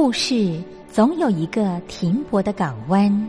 故事总有一个停泊的港湾。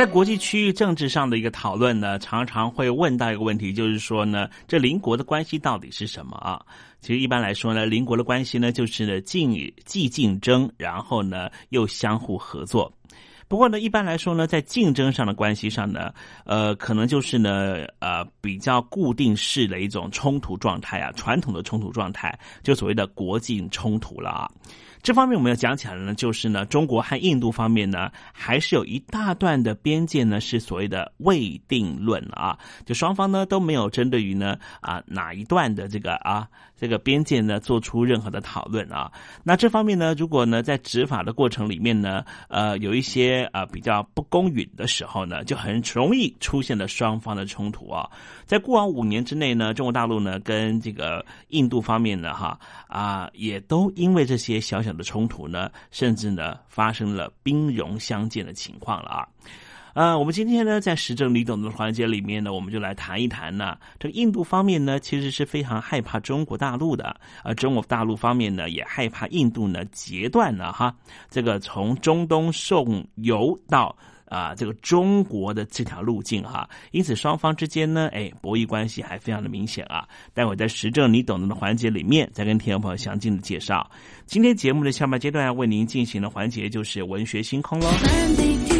在国际区域政治上的一个讨论呢，常常会问到一个问题，就是说呢，这邻国的关系到底是什么啊？其实一般来说呢，邻国的关系呢，就是呢竞既竞争，然后呢又相互合作。不过呢，一般来说呢，在竞争上的关系上呢，呃，可能就是呢，呃，比较固定式的一种冲突状态啊，传统的冲突状态，就所谓的国境冲突了啊。这方面我们要讲起来呢，就是呢，中国和印度方面呢，还是有一大段的边界呢，是所谓的未定论啊，就双方呢都没有针对于呢啊哪一段的这个啊这个边界呢做出任何的讨论啊。那这方面呢，如果呢在执法的过程里面呢，呃有一些啊比较不公允的时候呢，就很容易出现了双方的冲突啊。在过往五年之内呢，中国大陆呢跟这个印度方面呢哈啊也都因为这些小小的冲突呢，甚至呢发生了兵戎相见的情况了啊。呃，我们今天呢在时政李董的环节里面呢，我们就来谈一谈呢，这个印度方面呢其实是非常害怕中国大陆的，而中国大陆方面呢也害怕印度呢截断了哈这个从中东送油到。啊，这个中国的这条路径哈，因此双方之间呢，哎，博弈关系还非常的明显啊。待会在时政你懂得的环节里面，再跟听众朋友详尽的介绍。今天节目的下半阶段要为您进行的环节就是文学星空喽。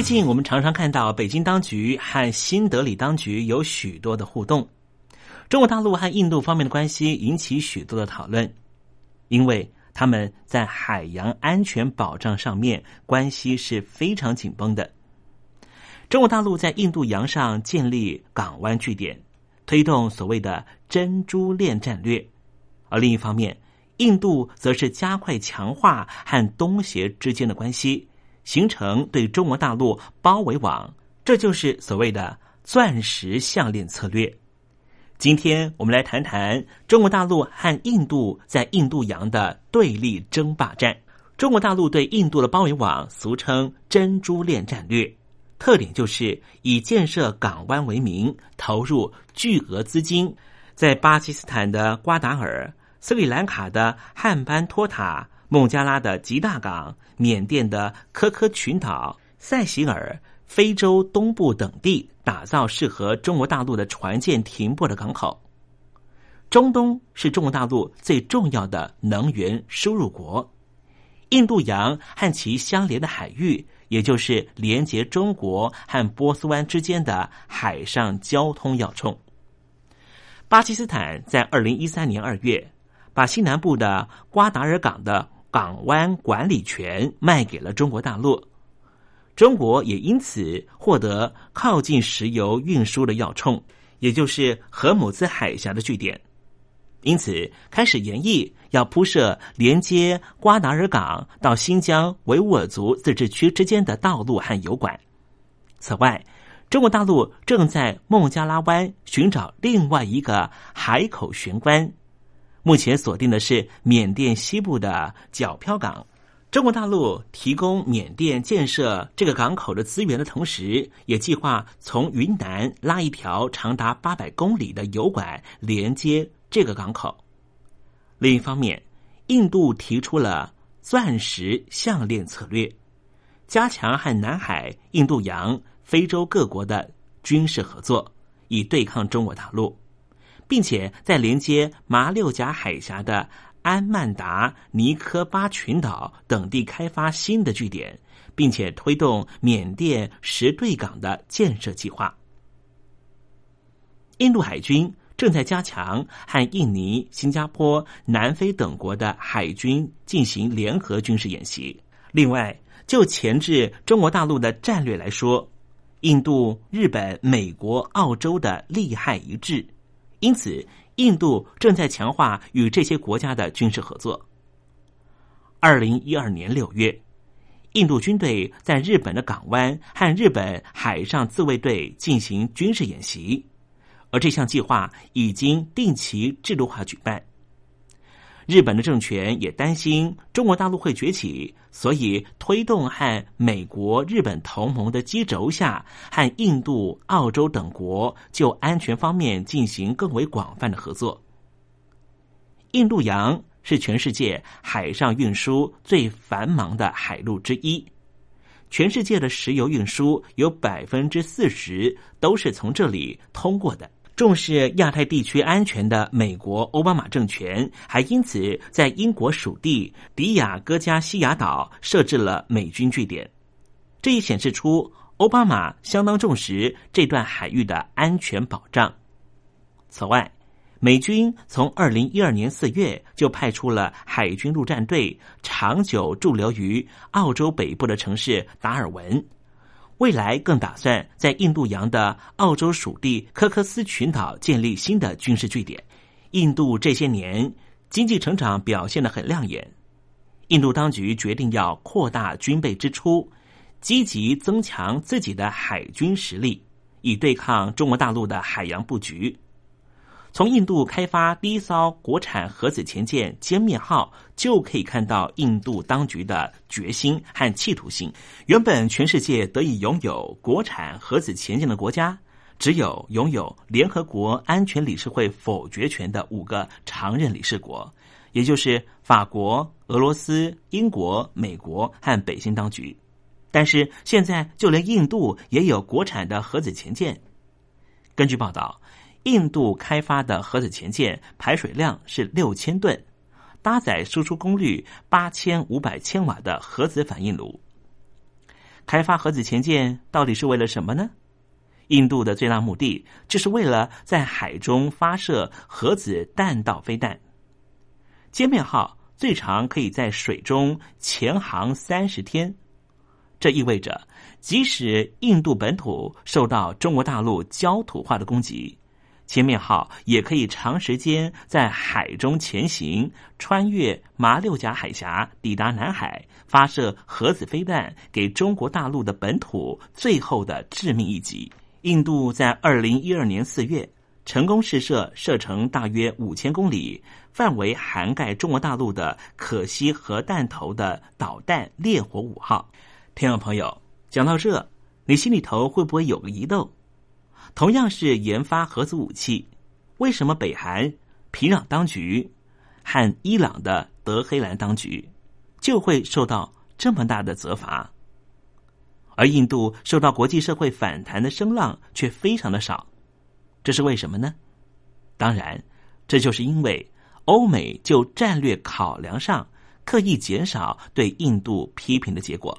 最近我们常常看到北京当局和新德里当局有许多的互动。中国大陆和印度方面的关系引起许多的讨论，因为他们在海洋安全保障上面关系是非常紧绷的。中国大陆在印度洋上建立港湾据点，推动所谓的“珍珠链”战略；而另一方面，印度则是加快强化和东协之间的关系，形成对中国大陆包围网，这就是所谓的“钻石项链”策略。今天我们来谈谈中国大陆和印度在印度洋的对立争霸战。中国大陆对印度的包围网，俗称“珍珠链”战略，特点就是以建设港湾为名，投入巨额资金，在巴基斯坦的瓜达尔、斯里兰卡的汉班托塔、孟加拉的吉大港、缅甸的科科群岛、塞西尔。非洲东部等地打造适合中国大陆的船舰停泊的港口。中东是中国大陆最重要的能源输入国。印度洋和其相连的海域，也就是连接中国和波斯湾之间的海上交通要冲。巴基斯坦在二零一三年二月，把西南部的瓜达尔港的港湾管理权卖给了中国大陆。中国也因此获得靠近石油运输的要冲，也就是荷姆兹海峡的据点，因此开始研议要铺设连接瓜达尔港到新疆维吾尔族自治区之间的道路和油管。此外，中国大陆正在孟加拉湾寻找另外一个海口玄关，目前锁定的是缅甸西部的皎漂港。中国大陆提供缅甸建设这个港口的资源的同时，也计划从云南拉一条长达八百公里的油管连接这个港口。另一方面，印度提出了“钻石项链”策略，加强和南海、印度洋、非洲各国的军事合作，以对抗中国大陆，并且在连接马六甲海峡的。安曼达、尼科巴群岛等地开发新的据点，并且推动缅甸石对港的建设计划。印度海军正在加强和印尼、新加坡、南非等国的海军进行联合军事演习。另外，就前置中国大陆的战略来说，印度、日本、美国、澳洲的利害一致，因此。印度正在强化与这些国家的军事合作。二零一二年六月，印度军队在日本的港湾和日本海上自卫队进行军事演习，而这项计划已经定期制度化举办。日本的政权也担心中国大陆会崛起，所以推动和美国、日本同盟的基轴下，和印度、澳洲等国就安全方面进行更为广泛的合作。印度洋是全世界海上运输最繁忙的海路之一，全世界的石油运输有百分之四十都是从这里通过的。重视亚太地区安全的美国奥巴马政权，还因此在英国属地迪亚哥加西亚岛设置了美军据点。这也显示出奥巴马相当重视这段海域的安全保障。此外，美军从二零一二年四月就派出了海军陆战队，长久驻留于澳洲北部的城市达尔文。未来更打算在印度洋的澳洲属地科克斯群岛建立新的军事据点。印度这些年经济成长表现得很亮眼，印度当局决定要扩大军备支出，积极增强自己的海军实力，以对抗中国大陆的海洋布局。从印度开发第一艘国产核子潜舰“歼灭号”就可以看到印度当局的决心和企图心。原本全世界得以拥有国产核子潜舰的国家，只有拥有联合国安全理事会否决权的五个常任理事国，也就是法国、俄罗斯、英国、美国和北京当局。但是现在就连印度也有国产的核子潜舰。根据报道，印度开发的核子潜舰排水量是六千吨，搭载输出功率八千五百千瓦的核子反应炉。开发核子潜舰到底是为了什么呢？印度的最大目的就是为了在海中发射核子弹道飞弹。歼灭号最长可以在水中潜航三十天，这意味着即使印度本土受到中国大陆焦土化的攻击，歼灭号也可以长时间在海中潜行，穿越马六甲海峡，抵达南海，发射核子飞弹，给中国大陆的本土最后的致命一击。印度在二零一二年四月成功试射射程大约五千公里、范围涵盖中国大陆的可惜核弹头的导弹“烈火五号”。听众朋友，讲到这，你心里头会不会有个疑窦？同样是研发核子武器，为什么北韩平壤当局和伊朗的德黑兰当局就会受到这么大的责罚？而印度受到国际社会反弹的声浪却非常的少，这是为什么呢？当然，这就是因为欧美就战略考量上刻意减少对印度批评的结果。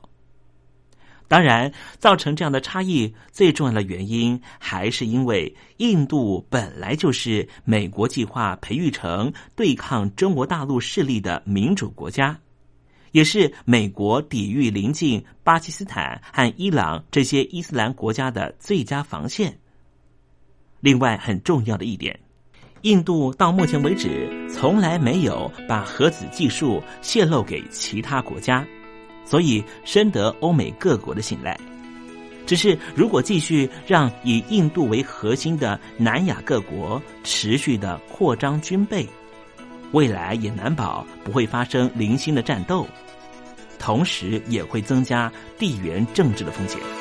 当然，造成这样的差异最重要的原因，还是因为印度本来就是美国计划培育成对抗中国大陆势力的民主国家。也是美国抵御邻近巴基斯坦和伊朗这些伊斯兰国家的最佳防线。另外，很重要的一点，印度到目前为止从来没有把核子技术泄露给其他国家，所以深得欧美各国的信赖。只是如果继续让以印度为核心的南亚各国持续的扩张军备，未来也难保不会发生零星的战斗，同时也会增加地缘政治的风险。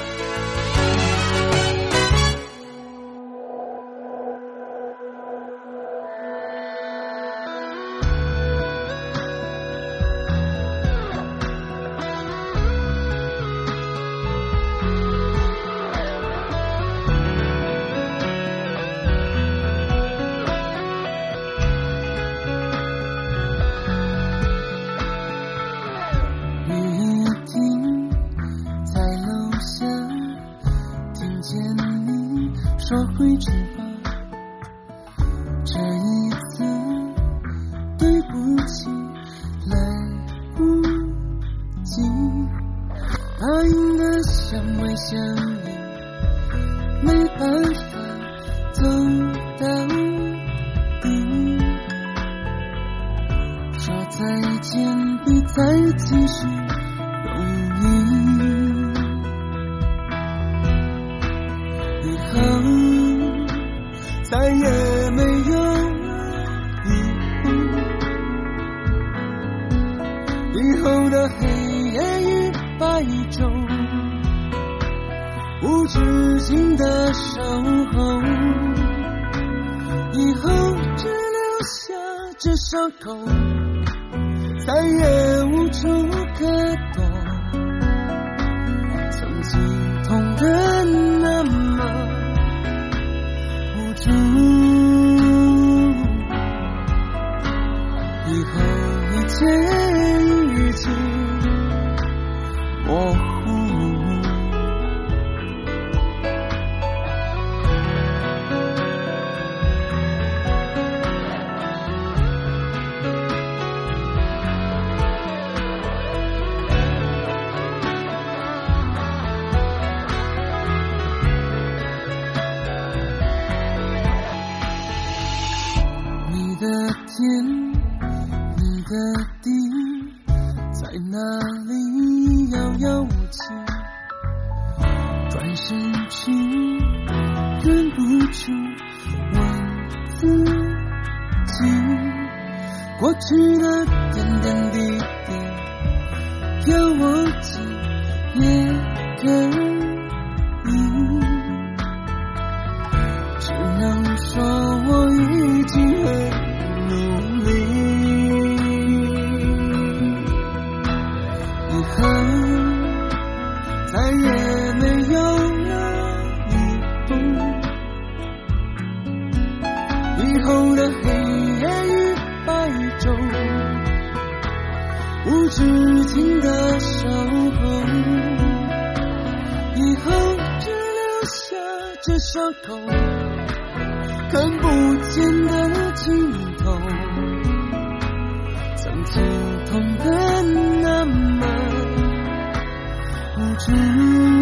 以后的黑夜与白昼。无止境的守候，以后只留下这伤口，再也无处可躲。再也没有了以后，以后的黑夜与白昼，无止境的守候，以后只留下这伤口。看不见的尽头，曾经痛的那么是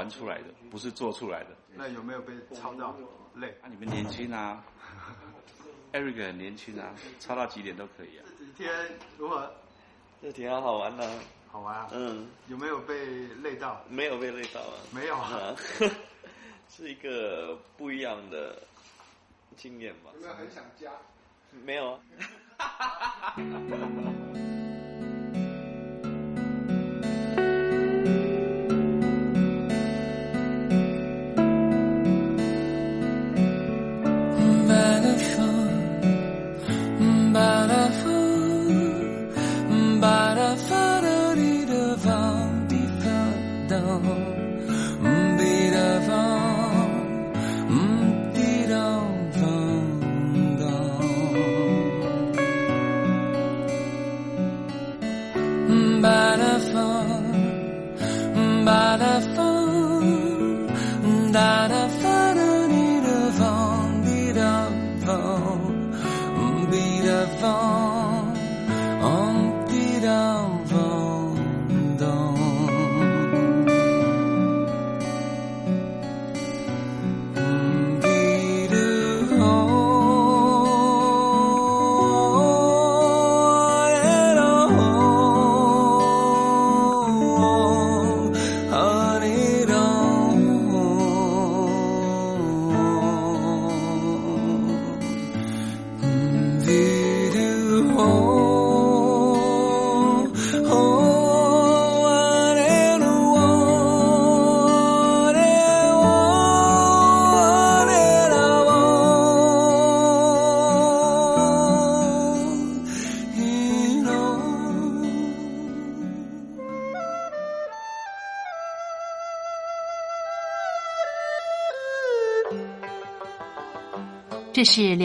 玩出来的，不是做出来的。那有没有被抄到累？啊，你们年轻啊，Eric 很年轻啊，抄到几点都可以啊。这几天如何？这挺好玩的。好玩啊。嗯。有没有被累到？没有被累到啊。没有啊。是一个不一样的经验吧。有没有很想家？没有啊。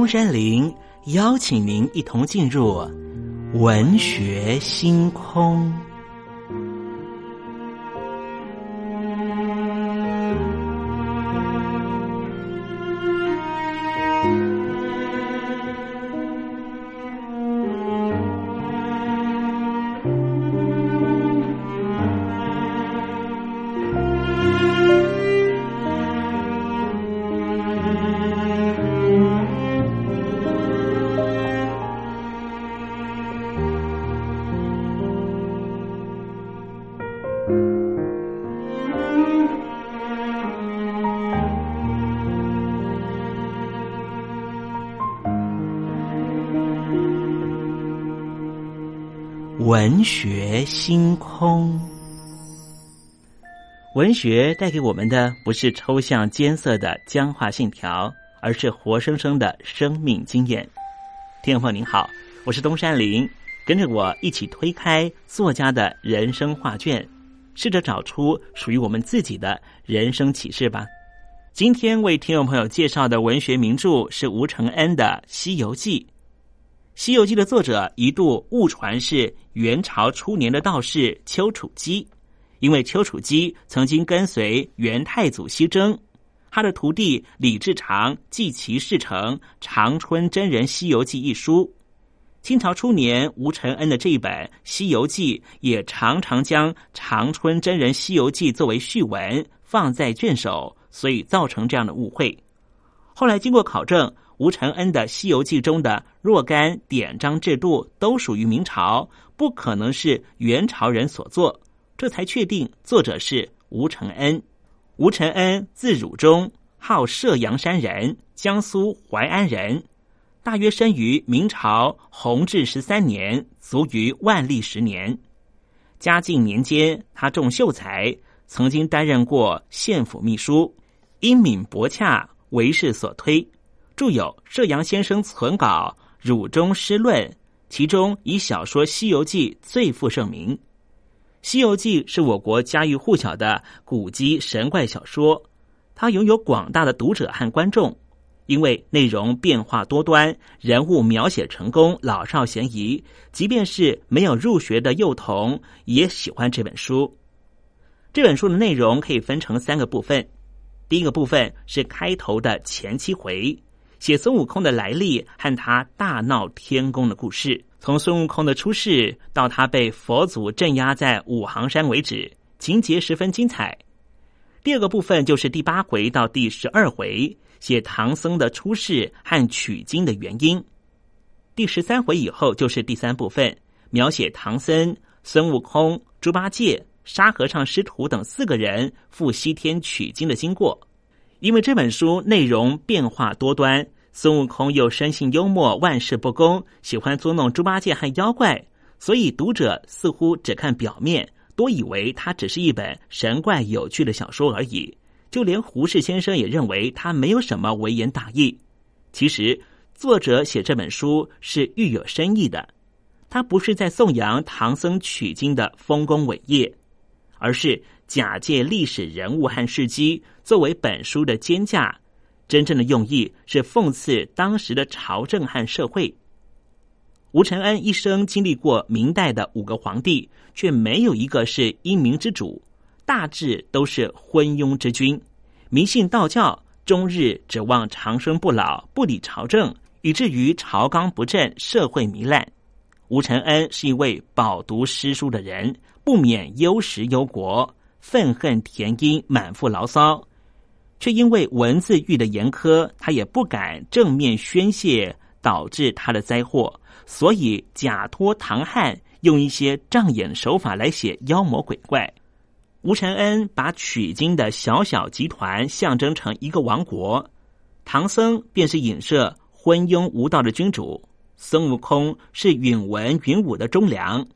东山林邀请您一同进入文学星空。学星空，文学带给我们的不是抽象艰涩的僵化信条，而是活生生的生命经验。听众朋友您好，我是东山林，跟着我一起推开作家的人生画卷，试着找出属于我们自己的人生启示吧。今天为听众朋友介绍的文学名著是吴承恩的《西游记》。《西游记》的作者一度误传是元朝初年的道士丘处机，因为丘处机曾经跟随元太祖西征，他的徒弟李志长记其事成《长春真人西游记》一书。清朝初年，吴承恩的这一本《西游记》也常常将《长春真人西游记》作为序文放在卷首，所以造成这样的误会。后来经过考证。吴承恩的《西游记》中的若干典章制度都属于明朝，不可能是元朝人所作，这才确定作者是吴承恩。吴承恩字汝忠，号射阳山人，江苏淮安人，大约生于明朝弘治十三年，卒于万历十年。嘉靖年间，他重秀才，曾经担任过县府秘书，英敏博洽，为世所推。著有《射阳先生存稿》《汝中诗论》，其中以小说《西游记》最负盛名。《西游记》是我国家喻户晓的古籍神怪小说，它拥有广大的读者和观众，因为内容变化多端，人物描写成功，老少咸宜，即便是没有入学的幼童也喜欢这本书。这本书的内容可以分成三个部分，第一个部分是开头的前七回。写孙悟空的来历和他大闹天宫的故事，从孙悟空的出世到他被佛祖镇压在五行山为止，情节十分精彩。第二个部分就是第八回到第十二回，写唐僧的出世和取经的原因。第十三回以后就是第三部分，描写唐僧、孙悟空、猪八戒、沙和尚师徒等四个人赴西天取经的经过。因为这本书内容变化多端，孙悟空又生性幽默，万事不公，喜欢捉弄猪八戒和妖怪，所以读者似乎只看表面，多以为它只是一本神怪有趣的小说而已。就连胡适先生也认为它没有什么微言大义。其实，作者写这本书是欲有深意的，他不是在颂扬唐僧取经的丰功伟业，而是。假借历史人物和事迹作为本书的肩架，真正的用意是讽刺当时的朝政和社会。吴承恩一生经历过明代的五个皇帝，却没有一个是英明之主，大致都是昏庸之君，迷信道教，终日指望长生不老，不理朝政，以至于朝纲不正，社会糜烂。吴承恩是一位饱读诗书的人，不免忧时忧国。愤恨填膺，满腹牢骚，却因为文字狱的严苛，他也不敢正面宣泄，导致他的灾祸，所以假托唐汉，用一些障眼手法来写妖魔鬼怪。吴承恩把取经的小小集团象征成一个王国，唐僧便是影射昏庸无道的君主，孙悟空是允文允武的忠良，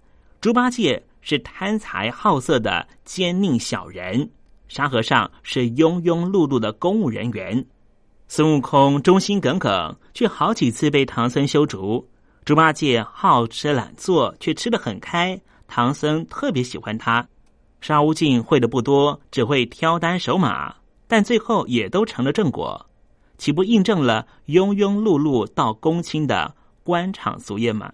猪八戒。是贪财好色的奸佞小人，沙和尚是庸庸碌碌的公务人员，孙悟空忠心耿耿，却好几次被唐僧修竹；猪八戒好吃懒做，却吃得很开，唐僧特别喜欢他。沙悟净会的不多，只会挑担守马，但最后也都成了正果。岂不印证了庸庸碌碌到公卿的官场俗业吗？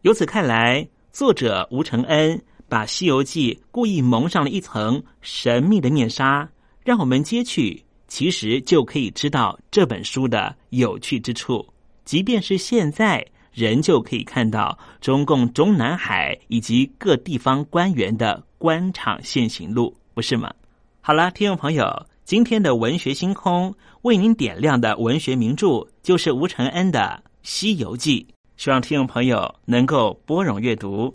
由此看来，作者吴承恩把《西游记》故意蒙上了一层神秘的面纱，让我们揭去，其实就可以知道这本书的有趣之处。即便是现在，仍旧可以看到中共中南海以及各地方官员的官场现行录，不是吗？好了，听众朋友，今天的文学星空为您点亮的文学名著就是吴承恩的《西游记》，希望听众朋友能够拨冗阅读。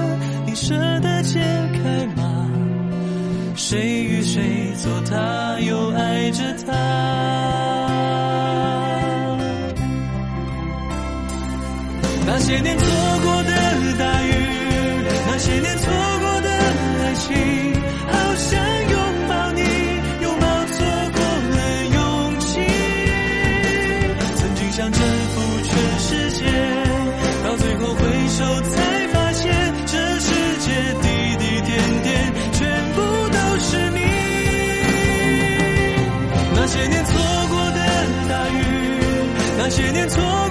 你舍得解开吗？谁与谁做他，又爱着他？那些年。错。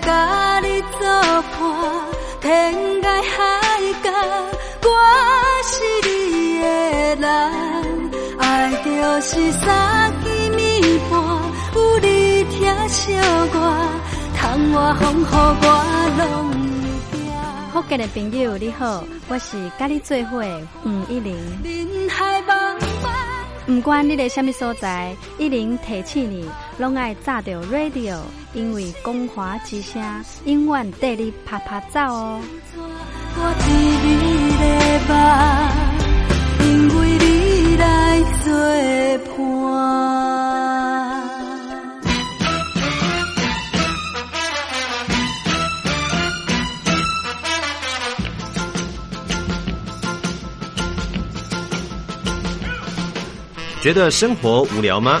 甲你做伴，天涯海角，我是你的人，爱就是三更半，有你疼惜我，窗外风雨我拢。福建的朋友你好，我是甲你做伙黄一玲。不管你在什么所在，一玲提醒你。拢爱炸着 radio，因为光华之声永远带你啪啪走哦。我伫你的梦，因为你来作伴。觉得生活无聊吗？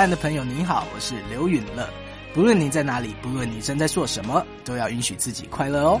岸的朋友，你好，我是刘允乐。不论你在哪里，不论你正在做什么，都要允许自己快乐哦。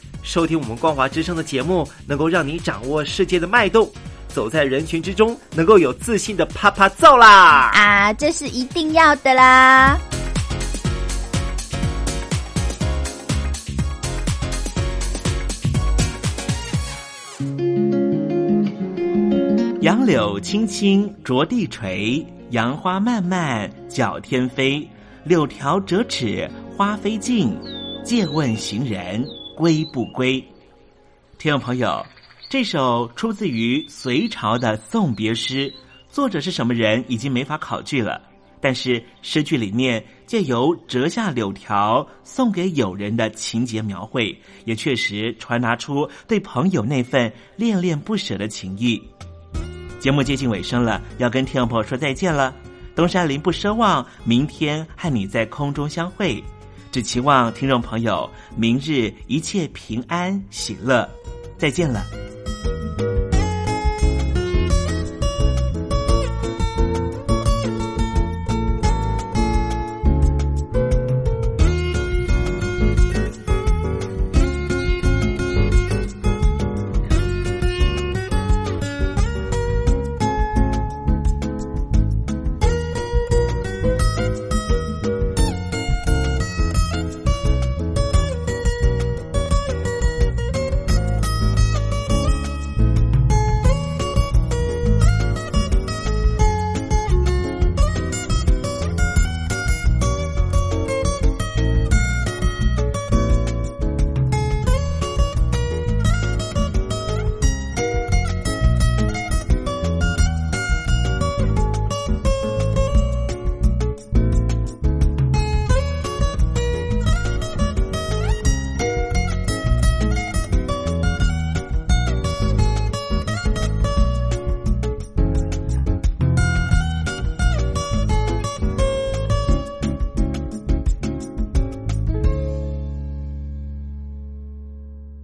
收听我们光华之声的节目，能够让你掌握世界的脉动，走在人群之中，能够有自信的啪啪揍啦！啊，这是一定要的啦！杨柳青青着地垂，杨花漫漫搅天飞。柳条折尺花飞尽，借问行人归不归？听众朋友，这首出自于隋朝的送别诗，作者是什么人已经没法考据了。但是诗句里面借由折下柳条送给友人的情节描绘，也确实传达出对朋友那份恋恋不舍的情谊。节目接近尾声了，要跟听众朋友说再见了。东山林不奢望明天和你在空中相会，只期望听众朋友明日一切平安喜乐。再见了。